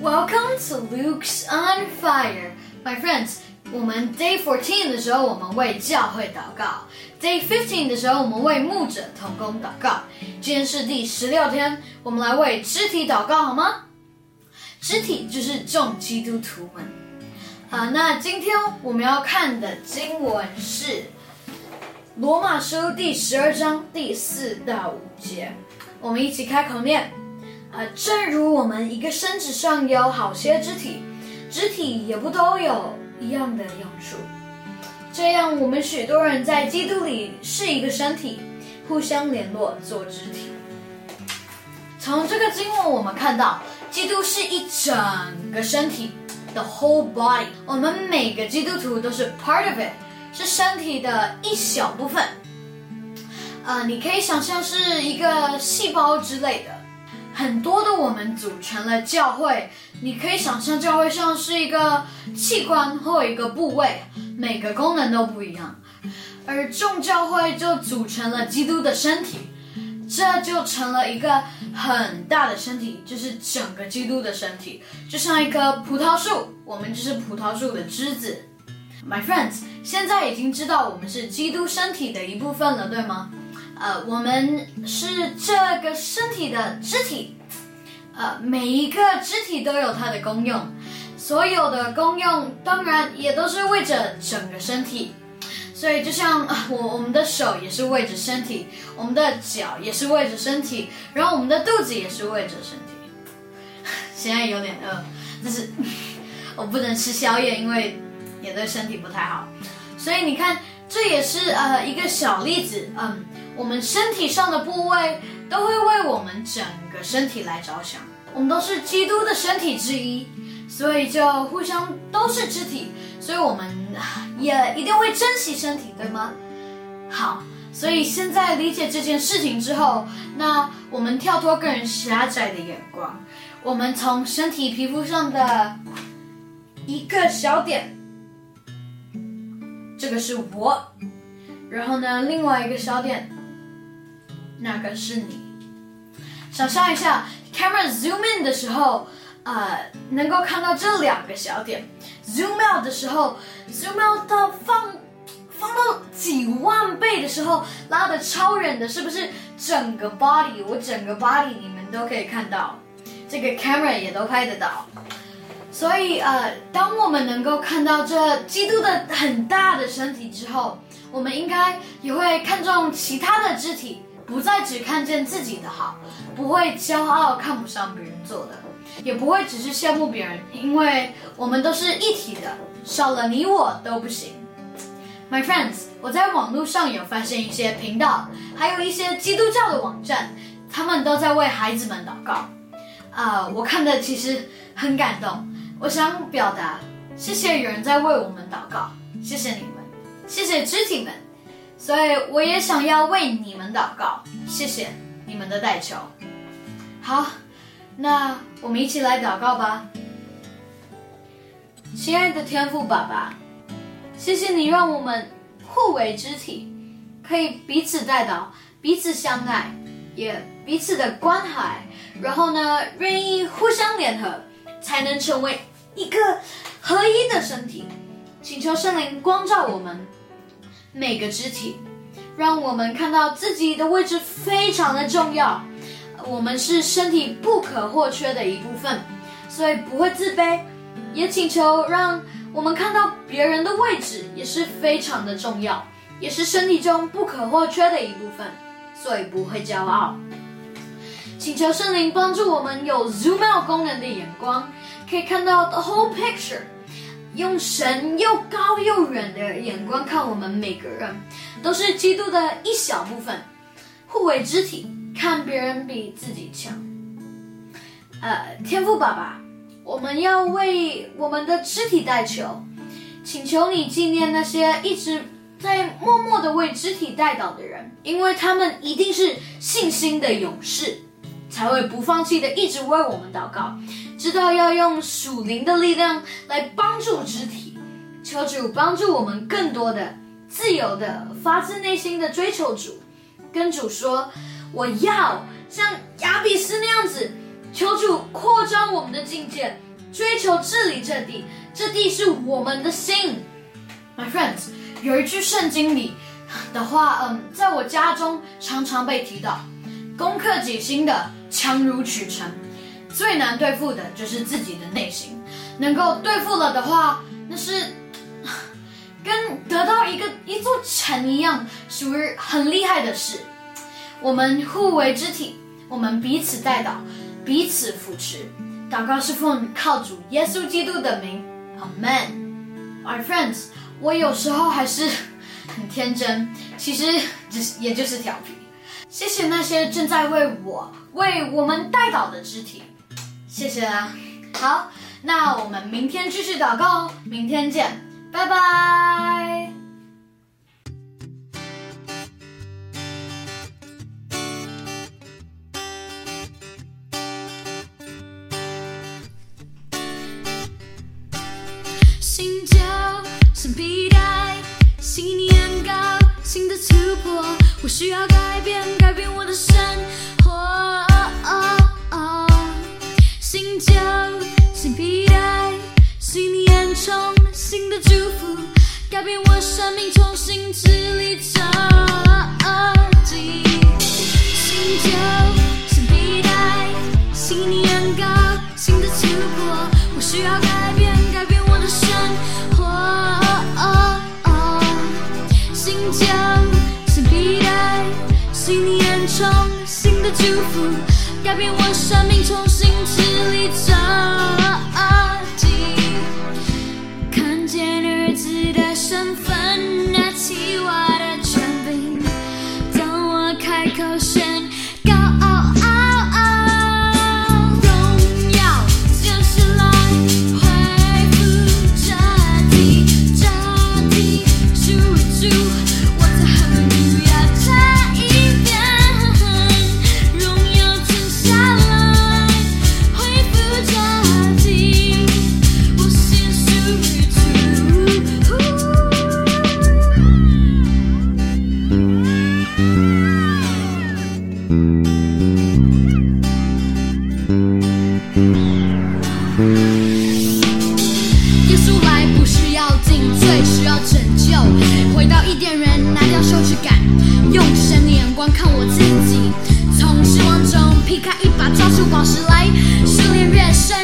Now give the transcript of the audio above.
Welcome to Luke's on Fire, my friends. 我们 Day fourteen 的时候，我们为教会祷告；Day fifteen 的时候，我们为牧者同工祷告。今天是第十六天，我们来为肢体祷告好吗？肢体就是众基督徒们。啊，那今天我们要看的经文是罗马书第十二章第四到五节，我们一起开口念。啊，正如我们一个身子上有好些肢体，肢体也不都有一样的用处。这样，我们许多人在基督里是一个身体，互相联络做肢体。从这个经文我们看到，基督是一整个身体，the whole body。我们每个基督徒都是 part of it，是身体的一小部分。呃，你可以想象是一个细胞之类的。很多的我们组成了教会，你可以想象教会像是一个器官或一个部位，每个功能都不一样。而众教会就组成了基督的身体，这就成了一个很大的身体，就是整个基督的身体，就像一棵葡萄树，我们就是葡萄树的枝子。My friends，现在已经知道我们是基督身体的一部分了，对吗？呃，我们是这个身体的肢体，呃，每一个肢体都有它的功用，所有的功用当然也都是为着整个身体，所以就像我我们的手也是为着身体，我们的脚也是为着身体，然后我们的肚子也是为着身体。现在有点饿，但是我不能吃宵夜，因为也对身体不太好，所以你看，这也是呃一个小例子，嗯。我们身体上的部位都会为我们整个身体来着想，我们都是基督的身体之一，所以就互相都是肢体，所以我们也一定会珍惜身体，对吗？好，所以现在理解这件事情之后，那我们跳脱个人狭窄的眼光，我们从身体皮肤上的一个小点，这个是我，然后呢，另外一个小点。那个是你。想象一下，camera zoom in 的时候，呃，能够看到这两个小点；zoom out 的时候，zoom out 到放放到几万倍的时候，拉的超远的，是不是整个 body？我整个 body 你们都可以看到，这个 camera 也都拍得到。所以，呃，当我们能够看到这基督的很大的身体之后，我们应该也会看重其他的肢体。不再只看见自己的好，不会骄傲看不上别人做的，也不会只是羡慕别人，因为我们都是一体的，少了你我都不行。My friends，我在网络上有发现一些频道，还有一些基督教的网站，他们都在为孩子们祷告。啊，我看的其实很感动。我想表达，谢谢有人在为我们祷告，谢谢你们，谢谢肢体们。所以我也想要为你们祷告，谢谢你们的代求。好，那我们一起来祷告吧。亲爱的天父爸爸，谢谢你让我们互为肢体，可以彼此带导，彼此相爱，也彼此的关怀，然后呢，愿意互相联合，才能成为一个合一的身体。请求圣灵光照我们。每个肢体，让我们看到自己的位置非常的重要。我们是身体不可或缺的一部分，所以不会自卑。也请求让我们看到别人的位置也是非常的重要，也是身体中不可或缺的一部分，所以不会骄傲。请求圣灵帮助我们有 zoom out 功能的眼光，可以看到 the whole picture。用神又高又远的眼光看我们每个人，都是基督的一小部分，互为肢体，看别人比自己强。呃，天赋爸爸，我们要为我们的肢体代求，请求你纪念那些一直在默默的为肢体代祷的人，因为他们一定是信心的勇士，才会不放弃的一直为我们祷告。知道要用属灵的力量来帮助肢体，求主帮助我们更多的自由的发自内心的追求主，跟主说我要像亚比斯那样子，求主扩张我们的境界，追求治理这地，这地是我们的心。My friends，有一句圣经里的话，嗯，在我家中常常被提到：攻克己心的，强如取城；最难对付的就是自己的内心。能够对付了的话，那是跟得到一个一座城一样，属于很厉害的事。我们互为肢体，我们彼此带导，彼此扶持。祷告是奉靠主耶稣基督的名，Amen。My friends，我有时候还是很天真，其实只是也就是调皮。谢谢那些正在为我为我们带导的肢体，谢谢啦。好，那我们明天继续祷告哦，明天见，拜拜。心跳，身披带，信念高，新的突破，我需要改变，改变我的生活。新旧、新皮带，信念充新的祝福，改变我生命，重新治理改变我生命，重新治理着地。看见儿子的身份，拿起我的权柄。当我开口宣告，荣耀就是来恢复这地，这地属于主。来。试炼越深，